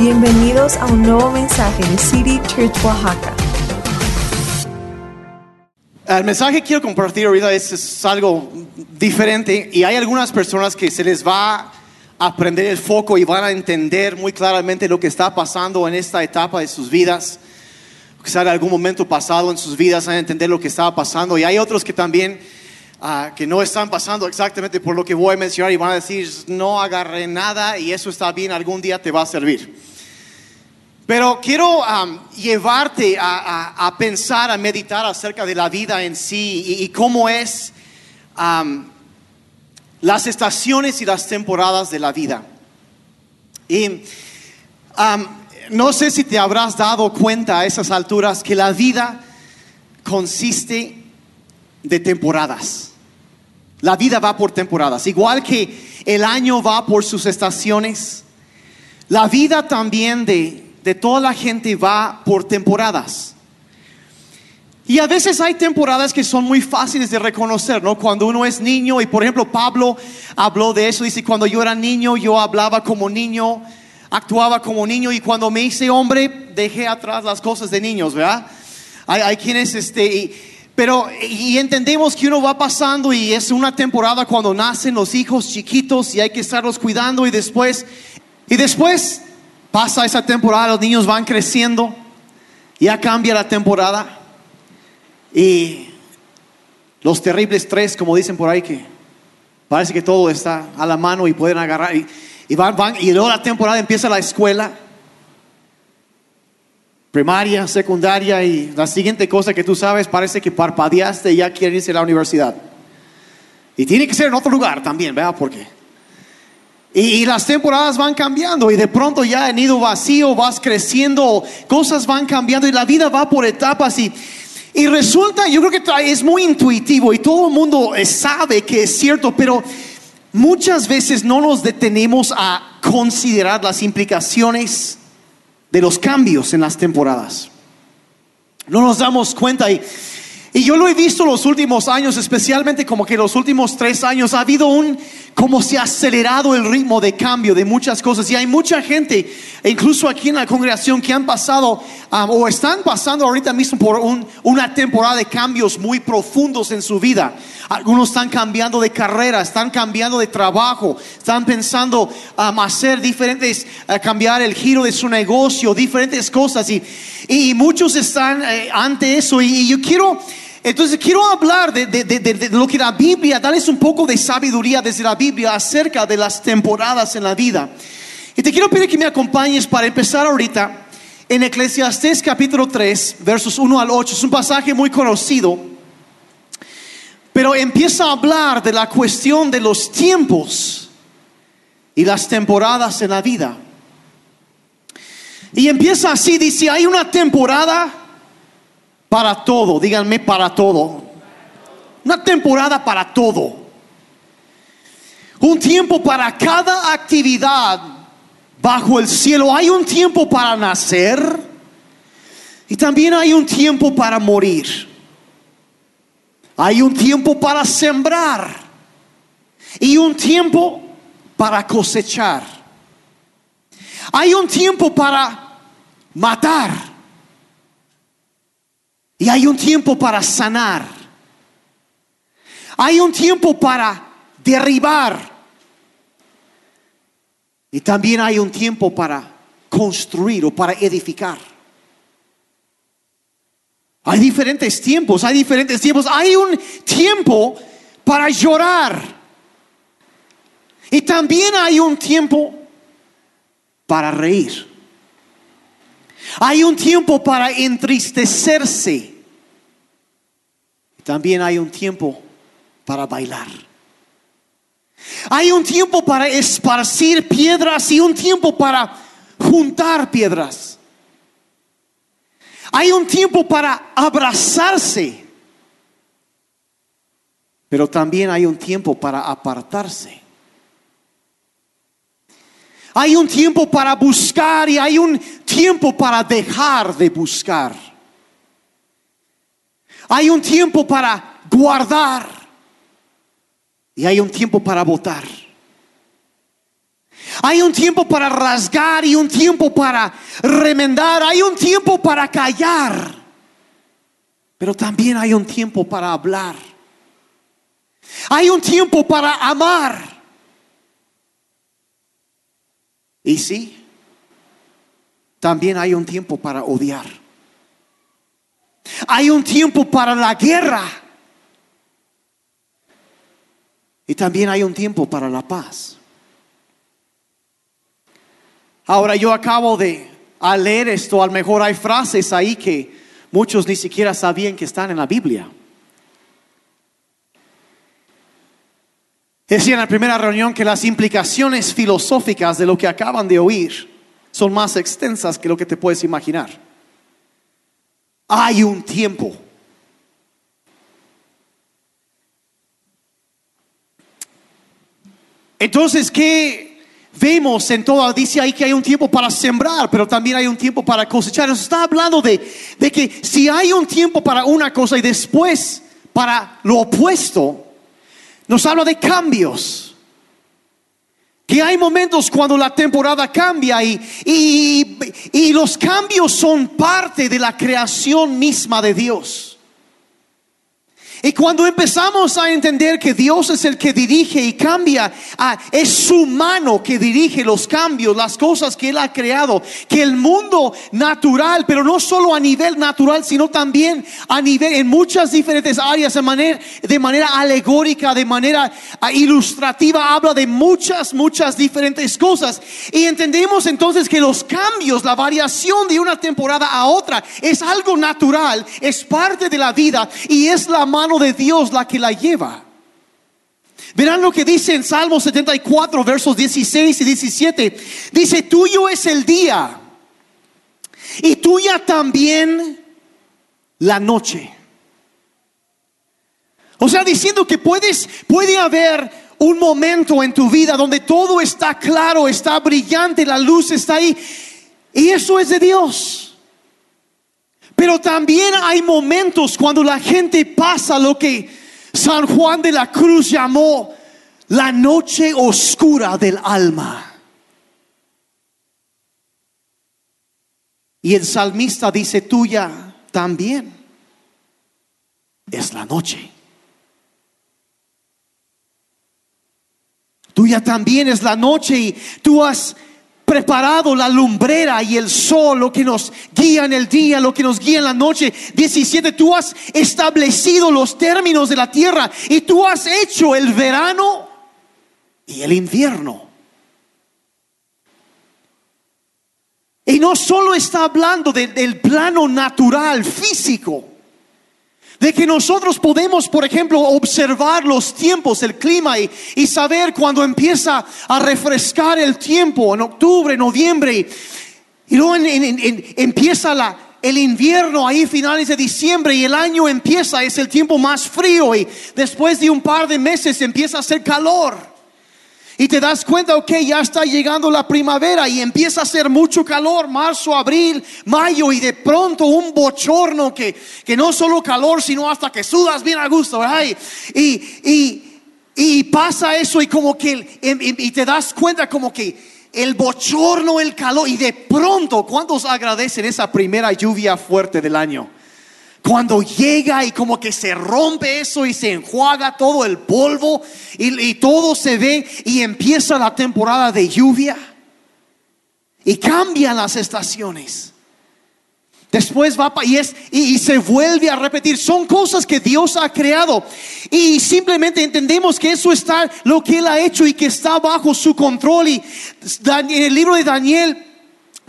Bienvenidos a un nuevo mensaje de City Church Oaxaca. El mensaje que quiero compartir ahorita es, es algo diferente y hay algunas personas que se les va a prender el foco y van a entender muy claramente lo que está pasando en esta etapa de sus vidas. Quizá en algún momento pasado en sus vidas van a entender lo que estaba pasando y hay otros que también ah, que no están pasando exactamente por lo que voy a mencionar y van a decir no agarré nada y eso está bien, algún día te va a servir. Pero quiero llevarte a, a- pensar, a meditar acerca de la vida en sí y, cómo es las estaciones y las temporadas de la vida. Y um, no sé si te habrás dado cuenta a esas alturas que la vida consiste de temporadas. La vida va por temporadas. Igual que el año va por sus estaciones, la vida también de, de toda la gente va por temporadas. Y a veces hay temporadas que son muy fáciles de reconocer, ¿no? Cuando uno es niño, y por ejemplo Pablo habló de eso, dice, cuando yo era niño, yo hablaba como niño, actuaba como niño, y cuando me hice hombre, dejé atrás las cosas de niños, ¿verdad? Hay, quienes, este, pero, y entendemos que uno va pasando y es una temporada cuando nacen los hijos chiquitos y hay que estarlos cuidando y después, y después pasa esa temporada, los niños van creciendo, ya cambia la temporada y los terribles tres, como dicen por ahí, que parece que todo está a la mano y pueden agarrar, y, y van, van, y luego la temporada empieza la escuela, primaria, secundaria, y la siguiente cosa que tú sabes, parece que parpadeaste y ya quieren irse a la universidad. Y tiene que ser en otro lugar también, ¿verdad? Porque y, y las temporadas van cambiando y de pronto ya en nido vacío vas creciendo, cosas van cambiando y la vida va por etapas y, y resulta, yo creo que es muy intuitivo y todo el mundo eh, sabe que es cierto, pero muchas veces no nos detenemos a considerar las implicaciones de los cambios en las temporadas. No nos damos cuenta y, y yo lo he visto los últimos años, especialmente como que los últimos tres años ha habido un, como se ha acelerado el ritmo de cambio de muchas cosas. Y hay mucha gente, incluso aquí en la congregación, que han pasado um, o están pasando ahorita mismo por un- una temporada de cambios muy profundos en su vida. Algunos están cambiando de carrera, están cambiando de trabajo, están pensando um, hacer diferentes, uh, cambiar el giro de su negocio, diferentes cosas. Y, muchos están eh, ante eso. Y yo quiero, entonces quiero hablar de, lo que la Biblia, darles un poco de sabiduría desde la Biblia acerca de las temporadas en la vida. Y te quiero pedir que me acompañes para empezar ahorita en Eclesiastés capítulo 3, versos 1 al 8. Es un pasaje muy conocido, pero empieza a hablar de la cuestión de los tiempos y las temporadas en la vida. Y empieza así, dice, hay una temporada para todo, díganme para todo. Una temporada para todo. Un tiempo para cada actividad bajo el cielo. Hay un tiempo para nacer y también hay un tiempo para morir. Hay un tiempo para sembrar y un tiempo para cosechar. Hay un tiempo para matar y hay un tiempo para sanar. Hay un tiempo para derribar y también hay un tiempo para construir o para edificar. Hay diferentes tiempos, hay diferentes tiempos. Hay un tiempo para llorar. Y también hay un tiempo para reír. Hay un tiempo para entristecerse. También hay un tiempo para bailar. Hay un tiempo para esparcir piedras y un tiempo para juntar piedras. Hay un tiempo para abrazarse, pero también hay un tiempo para apartarse. Hay un tiempo para buscar y hay un tiempo para dejar de buscar. Hay un tiempo para guardar y hay un tiempo para votar. Hay un tiempo para rasgar y un tiempo para remendar. Hay un tiempo para callar. Pero también hay un tiempo para hablar. Hay un tiempo para amar. Y sí, también hay un tiempo para odiar. Hay un tiempo para la guerra. Y también hay un tiempo para la paz. Ahora yo acabo de leer esto, a lo mejor hay frases ahí que muchos ni siquiera sabían que están en la Biblia. Decía en la primera reunión que las implicaciones filosóficas de lo que acaban de oír son más extensas que lo que te puedes imaginar. Hay un tiempo. Entonces, ¿qué vemos en todo? Dice ahí que hay un tiempo para sembrar, pero también hay un tiempo para cosechar. Nos está hablando de, de que si hay un tiempo para una cosa y después para lo opuesto, nos habla de cambios. Que hay momentos cuando la temporada cambia y, y, y, los cambios son parte de la creación misma de Dios. Y cuando empezamos a entender que Dios es el que dirige y cambia, ah, es su mano que dirige los cambios, las cosas que Él ha creado, que el mundo natural, pero no solo a nivel natural, sino también a nivel, en muchas diferentes áreas, de manera, de manera alegórica, de manera ah, ilustrativa, habla de muchas, muchas diferentes cosas. Y entendemos entonces que los cambios, la variación de una temporada a otra, es algo natural, es parte de la vida y es la mano de Dios la que la lleva. Verán lo que dice en Salmo 74, versos 16 y 17. Dice, tuyo es el día y tuya también la noche. O sea, diciendo que puedes, puede haber un momento en tu vida donde todo está claro, está brillante, la luz está ahí. Y eso es de Dios. Pero también hay momentos cuando la gente pasa lo que San Juan de la Cruz llamó la noche oscura del alma. Y el salmista dice, tuya también es la noche. Tuya también es la noche y tú has preparado la lumbrera y el sol, lo que nos guía en el día, lo que nos guía en la noche. 17, tú has establecido los términos de la tierra y tú has hecho el verano y el invierno. Y no solo está hablando del plano natural, físico, de que nosotros podemos, por ejemplo, observar los tiempos, el clima y, saber cuando empieza a refrescar el tiempo, en octubre, noviembre, y, luego empieza la, el invierno ahí finales de diciembre y el año empieza, es el tiempo más frío y después de un par de meses empieza a hacer calor. Y te das cuenta, ok, ya está llegando la primavera y empieza a hacer mucho calor, marzo, abril, mayo, y de pronto un bochorno que, que no solo calor, sino hasta que sudas bien a gusto, ¿verdad? Y, y, y pasa eso y como que, y te das cuenta como que el bochorno, el calor, y de pronto, ¿cuántos agradecen esa primera lluvia fuerte del año? Cuando llega y como que se rompe eso y se enjuaga todo el polvo y, todo se ve y empieza la temporada de lluvia y cambian las estaciones. Después va y, es, y, se vuelve a repetir. Son cosas que Dios ha creado. Y simplemente entendemos que eso está lo que Él ha hecho y que está bajo su control. Y en el libro de Daniel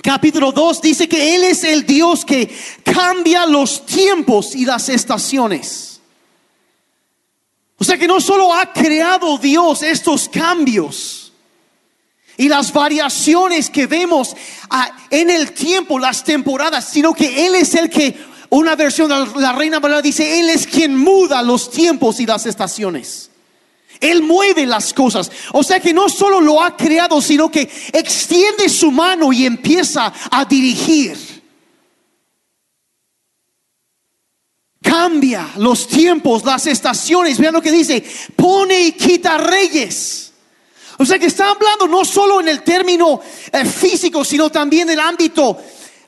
capítulo 2 dice que Él es el Dios que cambia los tiempos y las estaciones. O sea que no solo ha creado Dios estos cambios y las variaciones que vemos en el tiempo, las temporadas, sino que Él es el que, una versión de la Reina Valera dice, Él es quien muda los tiempos y las estaciones. Él mueve las cosas. O sea que no solo lo ha creado, sino que extiende su mano y empieza a dirigir. Cambia los tiempos, las estaciones. Vean lo que dice. Pone y quita reyes. O sea que está hablando no solo en el término eh, físico, sino también en el ámbito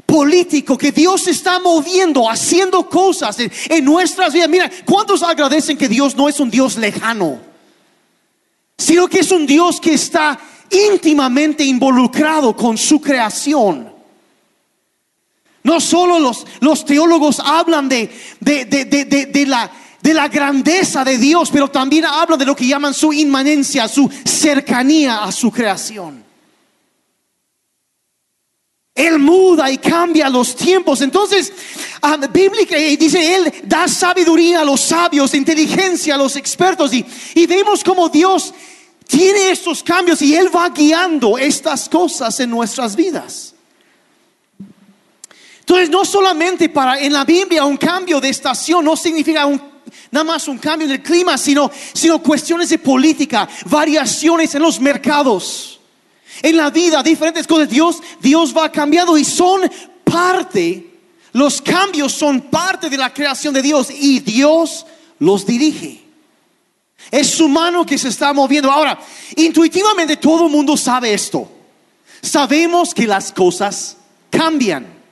político, que Dios está moviendo, haciendo cosas en, en nuestras vidas. Mira, ¿cuántos agradecen que Dios no es un Dios lejano? Sino que es un Dios que está íntimamente involucrado con su creación. No solo los, los teólogos hablan de, de, de, de, la, de la grandeza de Dios, pero también hablan de lo que llaman su inmanencia, su cercanía a su creación. Él muda y cambia los tiempos. Entonces, um, bíblica y dice, Él da sabiduría a los sabios, inteligencia a los expertos. Y, y vemos como Dios tiene estos cambios y Él va guiando estas cosas en nuestras vidas. Entonces, no solamente para en la Biblia un cambio de estación no significa nada más un cambio en el clima, sino, sino cuestiones de política, variaciones en los mercados, en la vida, diferentes cosas. Dios, Dios va cambiando y son parte, los cambios son parte de la creación de Dios y Dios los dirige. Es su mano que se está moviendo. Ahora, intuitivamente todo el mundo sabe esto. Sabemos que las cosas cambian.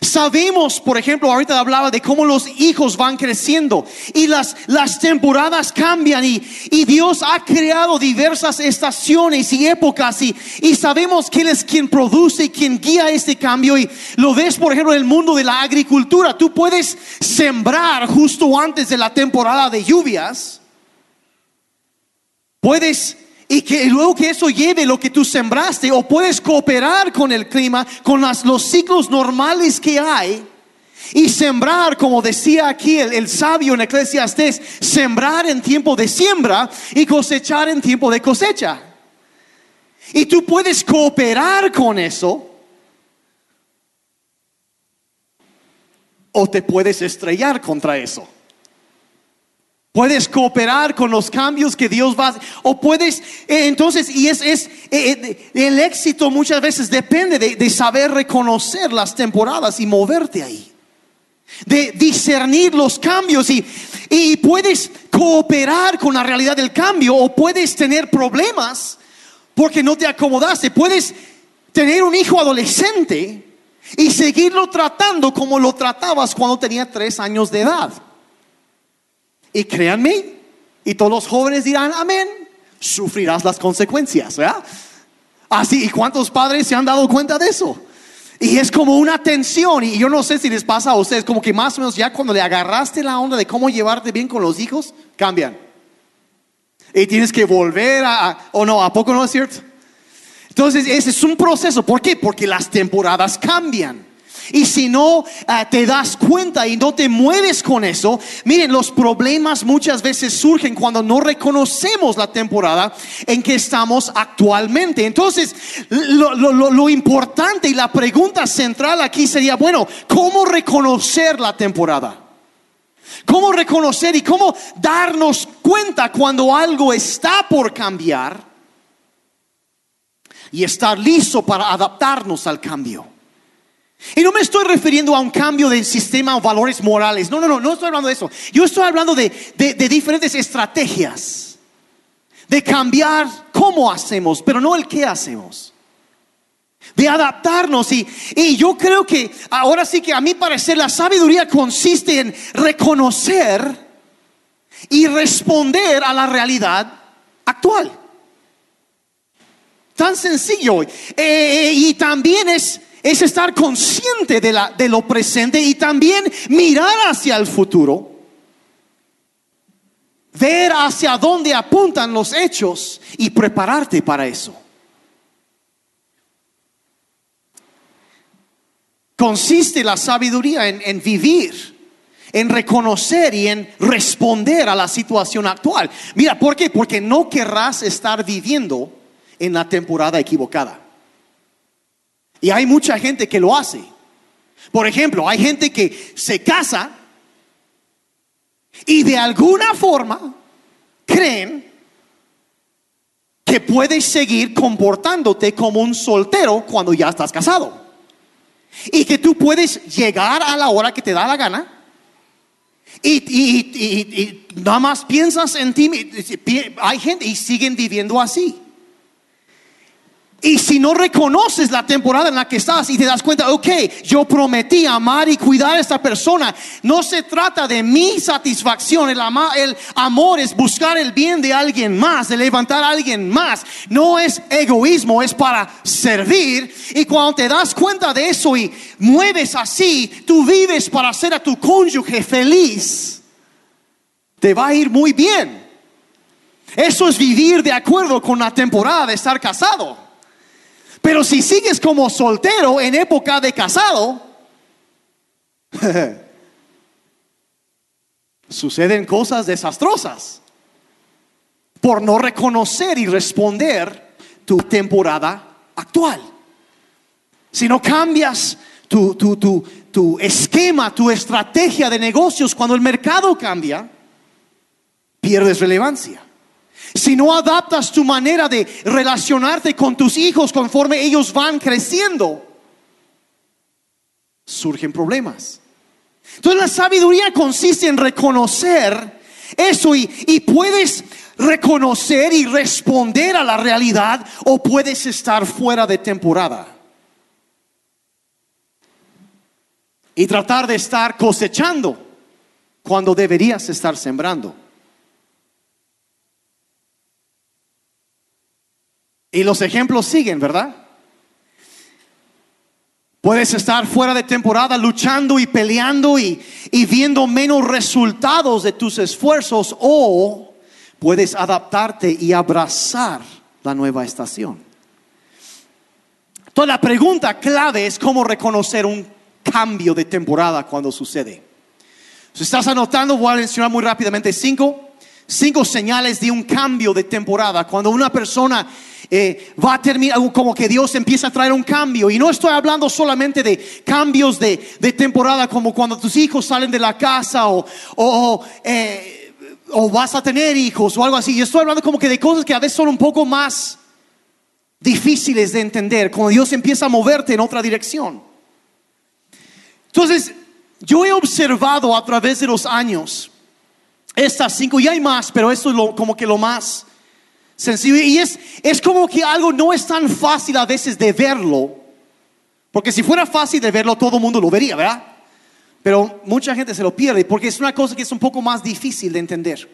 Sabemos, por ejemplo, ahorita hablaba de cómo los hijos van creciendo y las, las temporadas cambian y, y Dios ha creado diversas estaciones y épocas y, y sabemos quién es quien produce y quien guía este cambio y lo ves, por ejemplo, en el mundo de la agricultura. Tú puedes sembrar justo antes de la temporada de lluvias. Puedes y que luego que eso lleve lo que tú sembraste o puedes cooperar con el clima, con las- los ciclos normales que hay y sembrar, como decía aquí el, el sabio en Eclesiastés, sembrar en tiempo de siembra y cosechar en tiempo de cosecha. Y tú puedes cooperar con eso o te puedes estrellar contra eso. Puedes cooperar con los cambios que Dios va a hacer. O puedes, eh, entonces, y es, es eh, eh, el éxito muchas veces depende de, de saber reconocer las temporadas y moverte ahí. De discernir los cambios y, y puedes cooperar con la realidad del cambio o puedes tener problemas porque no te acomodaste. Puedes tener un hijo adolescente y seguirlo tratando como lo tratabas cuando tenía tres años de edad. Y créanme, y todos los jóvenes dirán, amén, sufrirás las consecuencias, ¿verdad? Así, ¿y cuántos padres se han dado cuenta de eso? Y es como una tensión, y yo no sé si les pasa a ustedes, como que más o menos ya cuando le agarraste la onda de cómo llevarte bien con los hijos, cambian. Y tienes que volver a, o no, ¿a poco no es cierto? Entonces, ese es un proceso. ¿Por qué? Porque las temporadas cambian. Y si no eh, te das cuenta y no te mueves con eso, miren, los problemas muchas veces surgen cuando no reconocemos la temporada en que estamos actualmente. Entonces, lo importante y la pregunta central aquí sería, bueno, ¿cómo reconocer la temporada? ¿Cómo reconocer y cómo darnos cuenta cuando algo está por cambiar? y estar listo para adaptarnos al cambio. Y no me estoy refiriendo a un cambio del sistema o valores morales. No, no, no, no estoy hablando de eso. Yo estoy hablando de, de- diferentes estrategias. De cambiar cómo hacemos, pero no el qué hacemos. De adaptarnos. Y, y yo creo que ahora sí que a mi parecer la sabiduría consiste en reconocer y responder a la realidad actual. Tan sencillo. Eh, y también es, es estar consciente de, la, de lo presente y también mirar hacia el futuro. Ver hacia dónde apuntan los hechos y prepararte para eso. Consiste la sabiduría en, en vivir en reconocer y en responder a la situación actual. Mira, ¿por qué? Porque no querrás estar viviendo en la temporada equivocada. Y hay mucha gente que lo hace. Por ejemplo, hay gente que se casa y de alguna forma creen que puedes seguir comportándote como un soltero cuando ya estás casado. Y que tú puedes llegar a la hora que te da la gana y, nada más piensas en ti. Hay gente y siguen viviendo así. Y si no reconoces la temporada en la que estás y te das cuenta, ok, yo prometí amar y cuidar a esta persona, no se trata de mi satisfacción, el, el amor es buscar el bien de alguien más, de levantar a alguien más, no es egoísmo, es para servir. Y cuando te das cuenta de eso y mueves así, tú vives para hacer a tu cónyuge feliz, te va a ir muy bien. Eso es vivir de acuerdo con la temporada de estar casado. Pero si sigues como soltero en época de casado, suceden cosas desastrosas por no reconocer y responder tu temporada actual. Si no cambias tu, esquema, tu estrategia de negocios, cuando el mercado cambia, pierdes relevancia. Si no adaptas tu manera de relacionarte con tus hijos conforme ellos van creciendo, surgen problemas. Entonces la sabiduría consiste en reconocer eso y, y, puedes reconocer y responder a la realidad o puedes estar fuera de temporada. Y tratar de estar cosechando cuando deberías estar sembrando. Y los ejemplos siguen, ¿verdad? Puedes estar fuera de temporada luchando y peleando y, viendo menos resultados de tus esfuerzos o puedes adaptarte y abrazar la nueva estación. Entonces la pregunta clave es cómo reconocer un cambio de temporada cuando sucede. Si estás anotando, voy a mencionar muy rápidamente cinco, cinco señales de un cambio de temporada. Cuando una persona eh, va a terminar, como que Dios empieza a traer un cambio. Y no estoy hablando solamente de cambios de, temporada, como cuando tus hijos salen de la casa o, o, eh, vas a tener hijos o algo así. Yo estoy hablando como que de cosas que a veces son un poco más difíciles de entender, cuando Dios empieza a moverte en otra dirección. Entonces, yo he observado a través de los años estas cinco, y hay más, pero esto es como que lo más sencillo. Y es, es como que algo no es tan fácil a veces de verlo. Porque si fuera fácil de verlo, todo el mundo lo vería, ¿verdad? Pero mucha gente se lo pierde porque es una cosa que es un poco más difícil de entender.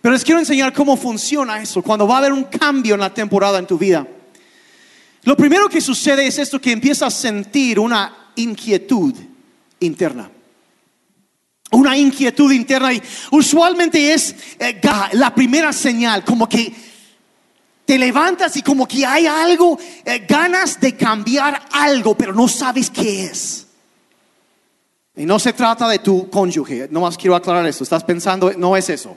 Pero les quiero enseñar cómo funciona eso, cuando va a haber un cambio en la temporada en tu vida. Lo primero que sucede es esto, que empiezas a sentir una inquietud interna una inquietud interna y usualmente es eh, la primera señal, como que te levantas y como que hay algo, eh, ganas de cambiar algo, pero no sabes qué es. Y no se trata de tu cónyuge, no más quiero aclarar esto, estás pensando, no es eso,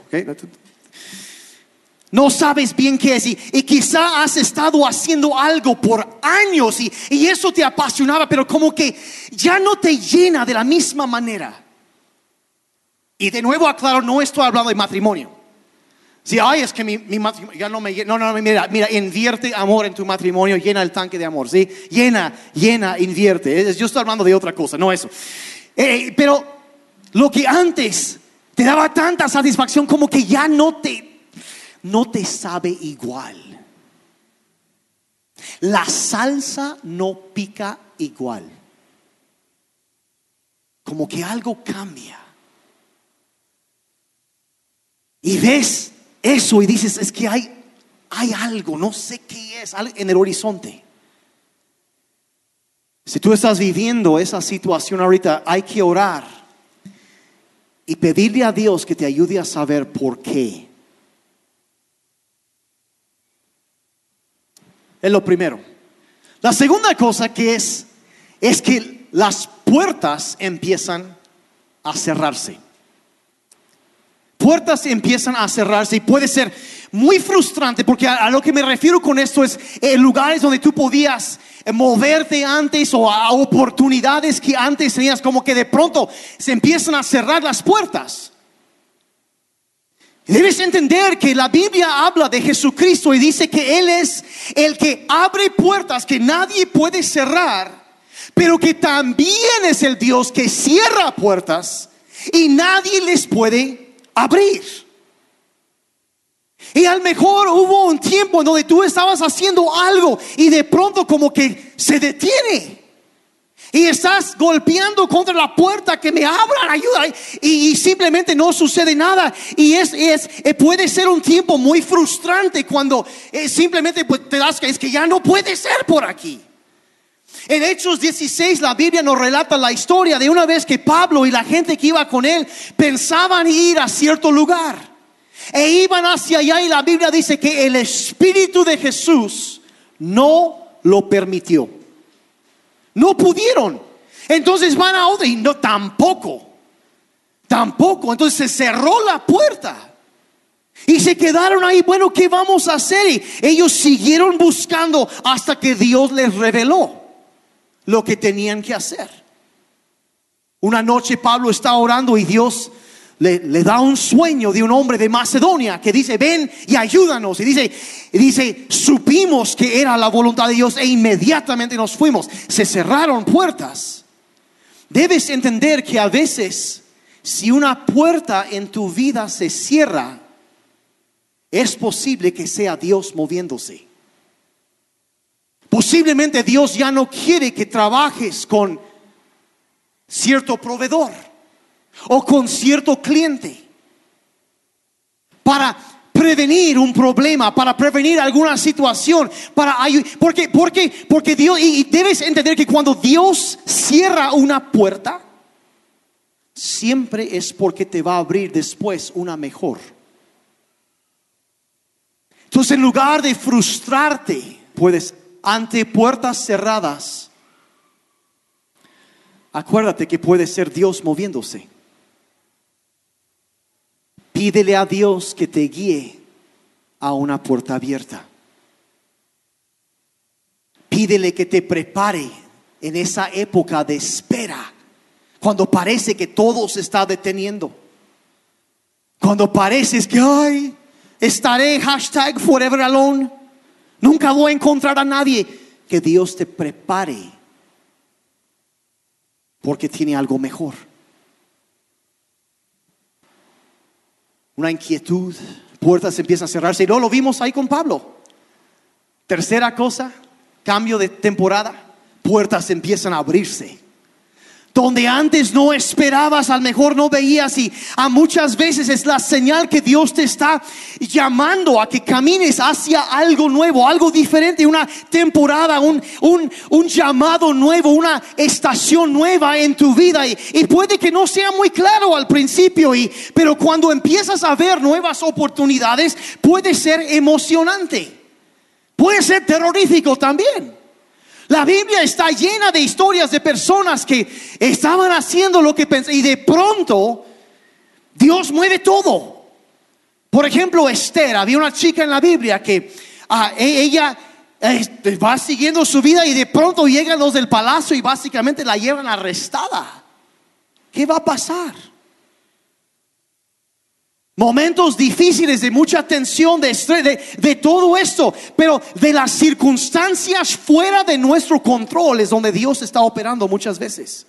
No sabes bien qué es y, quizá has estado haciendo algo por años y, y eso te apasionaba, pero como que ya no te llena de la misma manera. Y de nuevo aclaro, no estoy hablando de matrimonio. Si, ay, es que mi, matrimonio ya no me No, no, mira, mira, invierte amor en tu matrimonio, llena el tanque de amor, ¿sí? Llena, llena, invierte. Yo estoy hablando de otra cosa, no eso. Eh, pero lo que antes te daba tanta satisfacción como que ya no te, no te sabe igual. La salsa no pica igual. Como que algo cambia. Y ves eso y dices, es que hay, hay algo, no sé qué es, en el horizonte. Si tú estás viviendo esa situación ahorita, hay que orar y pedirle a Dios que te ayude a saber por qué. Es lo primero. La segunda cosa que es, es que las puertas empiezan a cerrarse puertas empiezan a cerrarse y puede ser muy frustrante porque a, lo que me refiero con esto es eh, lugares donde tú podías eh, moverte antes o a oportunidades que antes tenías como que de pronto se empiezan a cerrar las puertas. Debes entender que la Biblia habla de Jesucristo y dice que Él es el que abre puertas que nadie puede cerrar, pero que también es el Dios que cierra puertas y nadie les puede abrir. Y a lo mejor hubo un tiempo en donde tú estabas haciendo algo y de pronto como que se detiene. Y estás golpeando contra la puerta que me abran, ayuda. Y, y simplemente no sucede nada. Y es, es eh, puede ser un tiempo muy frustrante cuando eh, simplemente pues, te das que es que ya no puede ser por aquí. En Hechos 16 la Biblia nos relata la historia de una vez que Pablo y la gente que iba con él pensaban ir a cierto lugar. E iban hacia allá y la Biblia dice que el Espíritu de Jesús no lo permitió. No pudieron. Entonces van a otra y no tampoco. Tampoco. Entonces se cerró la puerta. Y se quedaron ahí, bueno, ¿qué vamos a hacer? Y ellos siguieron buscando hasta que Dios les reveló lo que tenían que hacer. Una noche Pablo está orando y Dios le, le, da un sueño de un hombre de Macedonia que dice, ven y ayúdanos. Y dice, y dice, supimos que era la voluntad de Dios e inmediatamente nos fuimos. Se cerraron puertas. Debes entender que a veces, si una puerta en tu vida se cierra, es posible que sea Dios moviéndose. Posiblemente Dios ya no quiere que trabajes con cierto proveedor o con cierto cliente para prevenir un problema, para prevenir alguna situación, para porque porque porque Dios y debes entender que cuando Dios cierra una puerta siempre es porque te va a abrir después una mejor. Entonces, en lugar de frustrarte, puedes ante puertas cerradas, acuérdate que puede ser Dios moviéndose. Pídele a Dios que te guíe a una puerta abierta. Pídele que te prepare en esa época de espera, cuando parece que todo se está deteniendo. Cuando pareces que, ay, estaré hashtag forever alone Nunca voy a encontrar a nadie que Dios te prepare porque tiene algo mejor. Una inquietud, puertas empiezan a cerrarse y no lo vimos ahí con Pablo. Tercera cosa, cambio de temporada, puertas empiezan a abrirse donde antes no esperabas, al mejor no veías y a muchas veces es la señal que Dios te está llamando a que camines hacia algo nuevo, algo diferente, una temporada, un, un, llamado nuevo, una estación nueva en tu vida y, y, puede que no sea muy claro al principio, y, pero cuando empiezas a ver nuevas oportunidades puede ser emocionante, puede ser terrorífico también. La Biblia está llena de historias de personas que estaban haciendo lo que pensaban y de pronto Dios mueve todo. Por ejemplo, Esther, había una chica en la Biblia que ah, e, ella este, va siguiendo su vida y de pronto llegan los del palacio y básicamente la llevan arrestada. ¿Qué va a pasar? Momentos difíciles de mucha tensión, de estrés, de, todo esto, pero de las circunstancias fuera de nuestro control es donde Dios está operando muchas veces.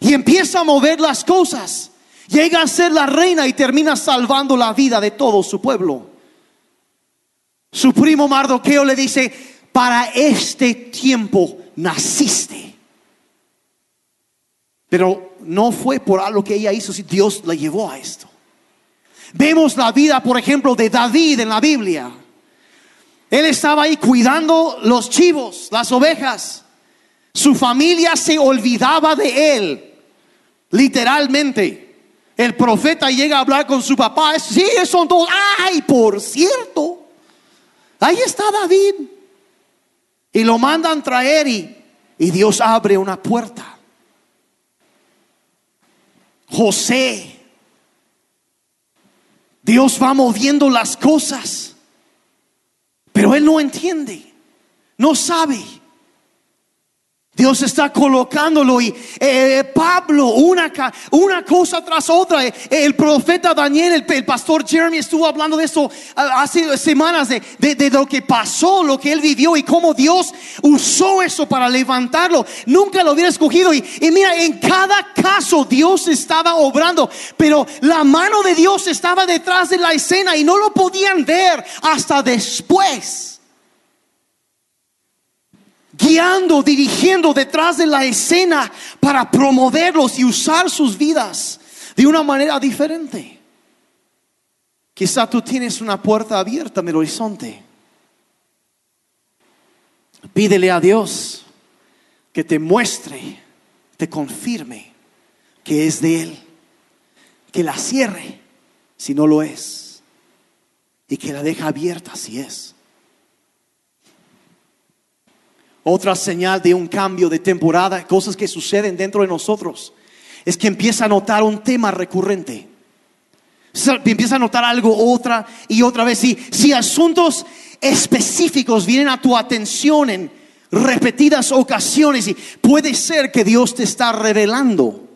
Y empieza a mover las cosas. Llega a ser la reina y termina salvando la vida de todo su pueblo. Su primo Mardoqueo le dice, para este tiempo naciste. Pero no fue por algo que ella hizo, si Dios la llevó a esto. Vemos la vida, por ejemplo, de David en la Biblia. Él estaba ahí cuidando los chivos, las ovejas. Su familia se olvidaba de él, literalmente. El profeta llega a hablar con su papá. Sí, son todos. Ay, por cierto, ahí está David. Y lo mandan traer y, y Dios abre una puerta. José Dios va moviendo las cosas, pero él no entiende, no sabe. Dios está colocándolo y eh, Pablo, una, una cosa tras otra. Eh, el profeta Daniel, el, pastor Jeremy estuvo hablando de esto ah, hace semanas, de, de- de lo que pasó, lo que él vivió y cómo Dios usó eso para levantarlo. Nunca lo hubiera escogido. Y, y mira, en cada caso Dios estaba obrando, pero la mano de Dios estaba detrás de la escena y no lo podían ver hasta después guiando, dirigiendo detrás de la escena para promoverlos y usar sus vidas de una manera diferente. Quizá tú tienes una puerta abierta en el horizonte. Pídele a Dios que te muestre, te confirme que es de Él, que la cierre si no lo es y que la deja abierta si es. Otra señal de un cambio de temporada, cosas que suceden dentro de nosotros, es que empieza a notar un tema recurrente. Empieza a notar algo otra y otra vez. Si, si asuntos específicos vienen a tu atención en repetidas ocasiones, y puede ser que Dios te está revelando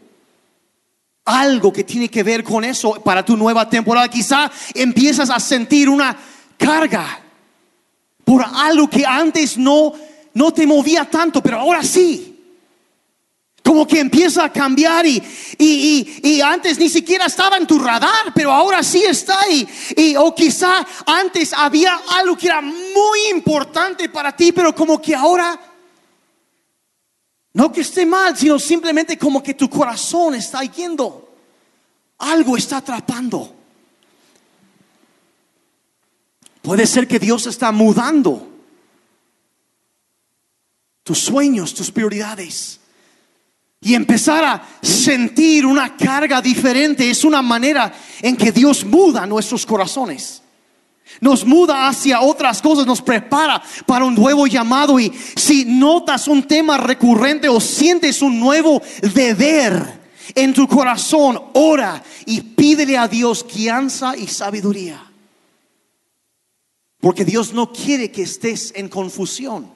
algo que tiene que ver con eso para tu nueva temporada. Quizá empiezas a sentir una carga por algo que antes no, no te movía tanto, pero ahora sí. Como que empieza a cambiar y, y, y- y antes ni siquiera estaba en tu radar, pero ahora sí está ahí. Y, o quizá antes había algo que era muy importante para ti, pero como que ahora, no que esté mal, sino simplemente como que tu corazón está yendo. Algo está atrapando. Puede ser que Dios está mudando tus sueños, tus prioridades. Y empezar a sentir una carga diferente es una manera en que Dios muda nuestros corazones. Nos muda hacia otras cosas, nos prepara para un nuevo llamado. Y si notas un tema recurrente o sientes un nuevo deber en tu corazón, ora y pídele a Dios guianza y sabiduría. Porque Dios no quiere que estés en confusión.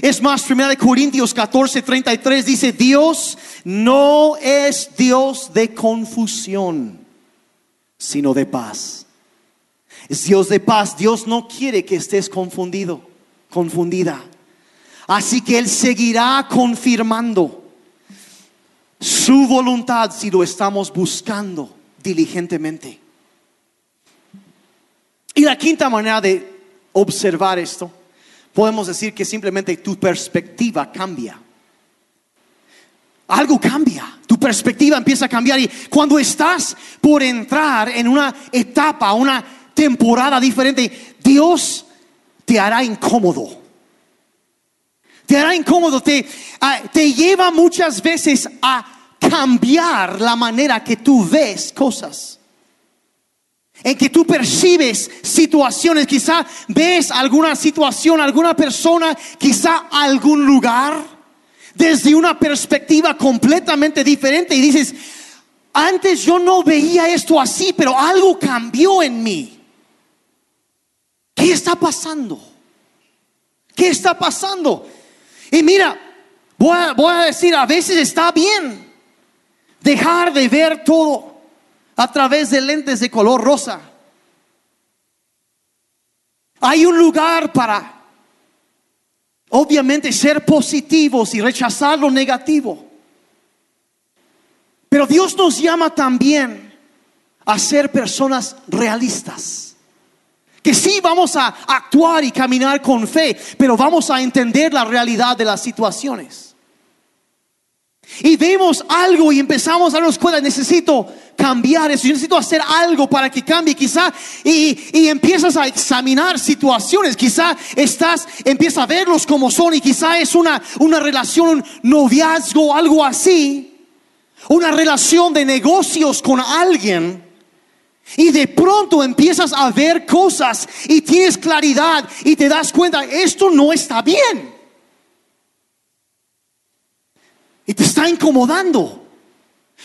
Es más, 1 Corintios 14, 33 dice, Dios no es Dios de confusión, sino de paz. Es Dios de paz. Dios no quiere que estés confundido, confundida. Así que Él seguirá confirmando su voluntad si lo estamos buscando diligentemente. Y la quinta manera de observar esto, podemos decir que simplemente tu perspectiva cambia. Algo cambia, tu perspectiva empieza a cambiar y cuando estás por entrar en una etapa, una temporada diferente, Dios te hará incómodo. Te hará incómodo, te, ah, te lleva muchas veces a cambiar la manera que tú ves cosas en que tú percibes situaciones, quizá ves alguna situación, alguna persona, quizá algún lugar, desde una perspectiva completamente diferente y dices, antes yo no veía esto así, pero algo cambió en mí. ¿Qué está pasando? ¿Qué está pasando? Y mira, voy a, voy a decir, a veces está bien dejar de ver todo a través de lentes de color rosa. Hay un lugar para, obviamente, ser positivos y rechazar lo negativo. Pero Dios nos llama también a ser personas realistas. Que sí vamos a actuar y caminar con fe, pero vamos a entender la realidad de las situaciones. Y vemos algo y empezamos a darnos cuenta, necesito cambiar eso, necesito hacer algo para que cambie, quizá, y, y empiezas a examinar situaciones, quizá estás, empiezas a verlos como son, y quizá es una, una relación, un noviazgo, algo así, una relación de negocios con alguien, y de pronto empiezas a ver cosas y tienes claridad y te das cuenta, esto no está bien. Y te está incomodando.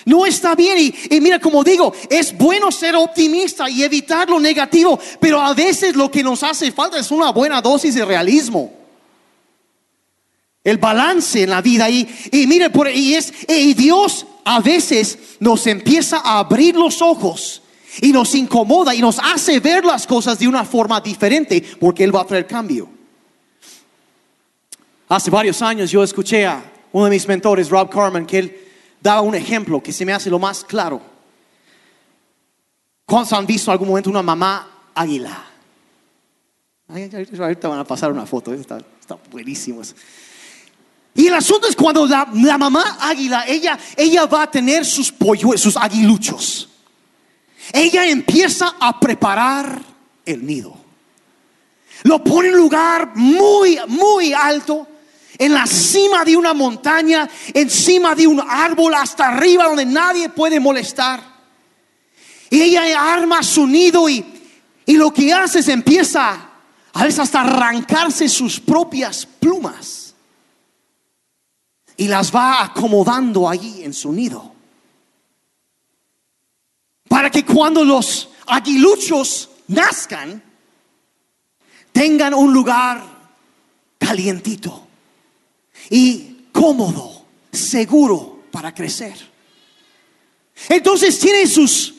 No está bien. Y, mira, como digo, es bueno ser optimista y evitar lo negativo, pero a veces lo que nos hace falta es una buena dosis de realismo. el balance en la vida. Y, y mire, por, y, es, y Dios a veces nos empieza a abrir los ojos y nos incomoda y nos hace ver las cosas de una forma diferente porque Él va a traer cambio. Hace varios años yo escuché a uno de mis mentores, Rob Carmen, que él daba un ejemplo que se me hace lo más claro. ¿Cuántos han visto en algún momento una mamá águila? ahorita van a pasar una foto, está, está buenísimo. Y el asunto es cuando la, mamá águila, ella, ella va a tener sus polluelos, sus aguiluchos. Ella empieza a preparar el nido. Lo pone en un lugar muy, muy alto, en la cima de una montaña, encima de un árbol, hasta arriba donde nadie puede molestar. Y ella arma su nido y, y lo que hace es empieza a veces hasta arrancarse sus propias plumas y las va acomodando allí en su nido. Para que cuando los aguiluchos nazcan, tengan un lugar calientito y cómodo, seguro para crecer. Entonces tiene sus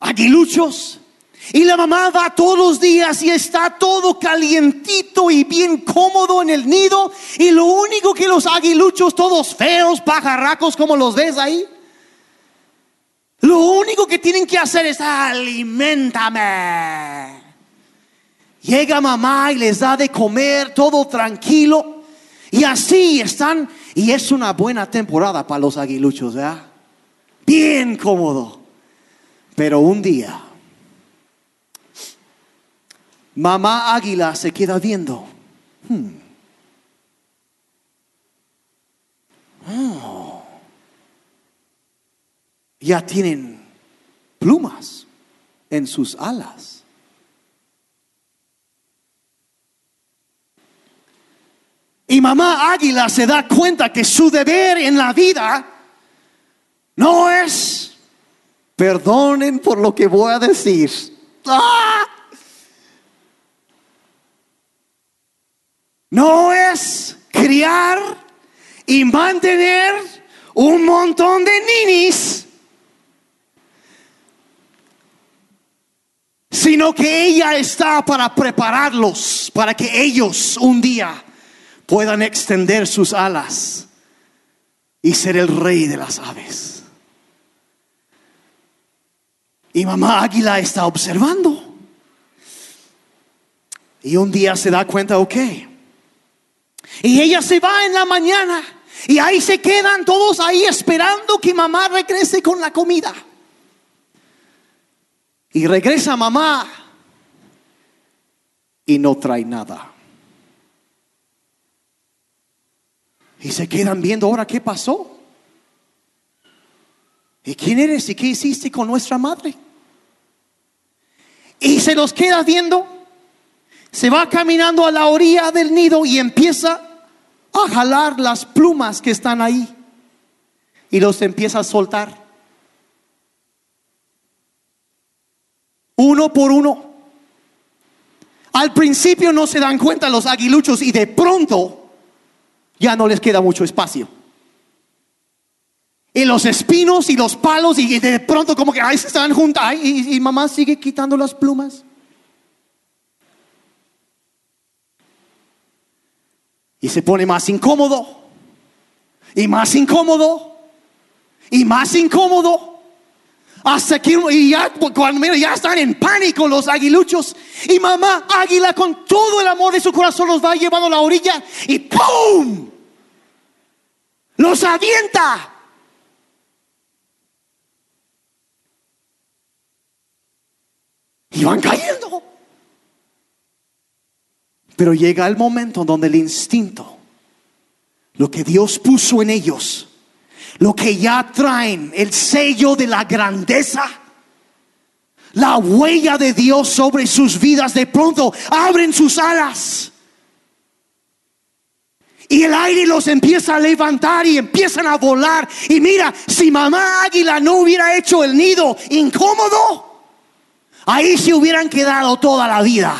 aguiluchos y la mamá va todos los días y está todo calientito y bien cómodo en el nido. Y lo único que los aguiluchos, todos feos, pajarracos como los ves ahí, lo único que tienen que hacer es alimentame. Llega mamá y les da de comer todo tranquilo. Y así están. Y es una buena temporada para los aguiluchos, ¿verdad? Bien cómodo. Pero un día Mamá águila se queda viendo. Hmm. Oh. Ya tienen plumas en sus alas. Y mamá águila se da cuenta que su deber en la vida no es, perdonen por lo que voy a decir. ¡Ah! no es criar y mantener un montón de ninis, sino que ella está para prepararlos para que ellos un día puedan extender sus alas y ser el rey de las aves. Y mamá águila está observando. Y un día se da cuenta, ok, y ella se va en la mañana y ahí se quedan todos ahí esperando que mamá regrese con la comida. Y regresa mamá y no trae nada. Y se quedan viendo ahora qué pasó. ¿Y quién eres y qué hiciste con nuestra madre? Y se los queda viendo se va caminando a la orilla del nido y empieza a jalar las plumas que están ahí y los empieza a soltar. Uno por uno. Al principio no se dan cuenta los aguiluchos y de pronto ya no les queda mucho espacio. Y los espinos y los palos y de pronto como que ahí se están juntos y, y mamá sigue quitando las plumas. Y se pone más incómodo. Y más incómodo. Y más incómodo. Hasta que y ya, cuando ya están en pánico los aguiluchos. Y mamá águila con todo el amor de su corazón los va llevando a la orilla. Y ¡pum! Los avienta. Y van cayendo. Pero llega el momento donde el instinto, lo que Dios puso en ellos, lo que ya traen, el sello de la grandeza, la huella de Dios sobre sus vidas, de pronto abren sus alas. Y el aire los empieza a levantar y empiezan a volar. Y mira, si mamá águila no hubiera hecho el nido incómodo, ahí se hubieran quedado toda la vida.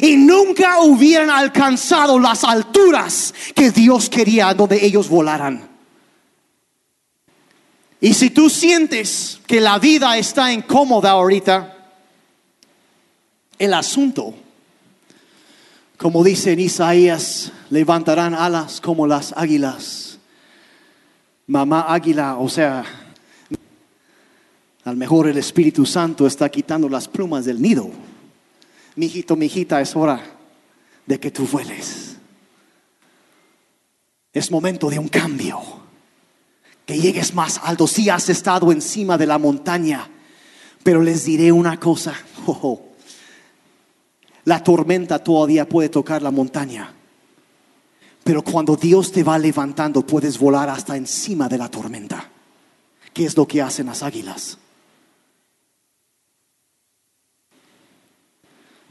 y nunca hubieran alcanzado las alturas que Dios quería donde ellos volaran. Y si tú sientes que la vida está incómoda ahorita, el asunto, como dice en Isaías, levantarán alas como las águilas. Mamá águila, o sea, a lo mejor el Espíritu Santo está quitando las plumas del nido. Mijito, mijita, es hora de que tú vueles. Es momento de un cambio. Que llegues más alto. Si has estado encima de la montaña, pero les diré una cosa. Oh, oh. La tormenta todavía puede tocar la montaña. Pero cuando Dios te va levantando, puedes volar hasta encima de la tormenta. ¿Qué es lo que hacen las águilas?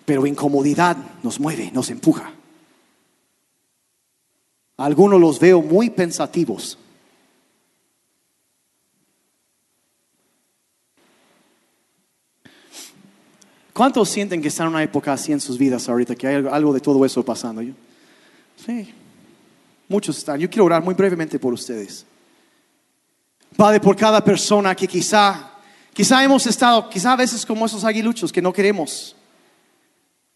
Pero incomodidad nos mueve, nos empuja. Algunos los veo muy pensativos. ¿Cuántos sienten que están en una época así en sus vidas ahorita, que hay algo de todo eso pasando? ¿Yo? Sí, muchos están. Yo quiero orar muy brevemente por ustedes. Padre, por cada persona que quizá, quizá hemos estado, quizá a veces como esos aguiluchos que no queremos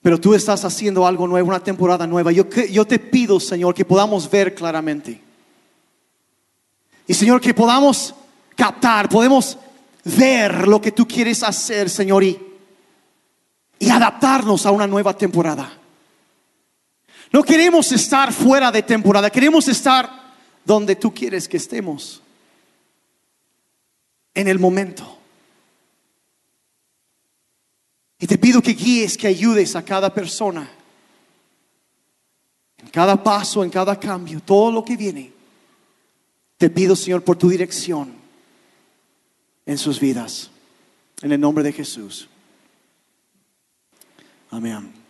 pero tú estás haciendo algo nuevo, una temporada nueva. Yo, te pido, Señor, que podamos ver claramente. Y Señor, que podamos captar, podemos ver lo que tú quieres hacer, Señor, y, y adaptarnos a una nueva temporada. No queremos estar fuera de temporada, queremos estar donde tú quieres que estemos. En el momento. Y te pido que guíes, que ayudes a cada persona. En cada paso, en cada cambio, todo lo que viene. Te pido, Señor, por tu dirección en sus vidas. En el nombre de Jesús. Amén.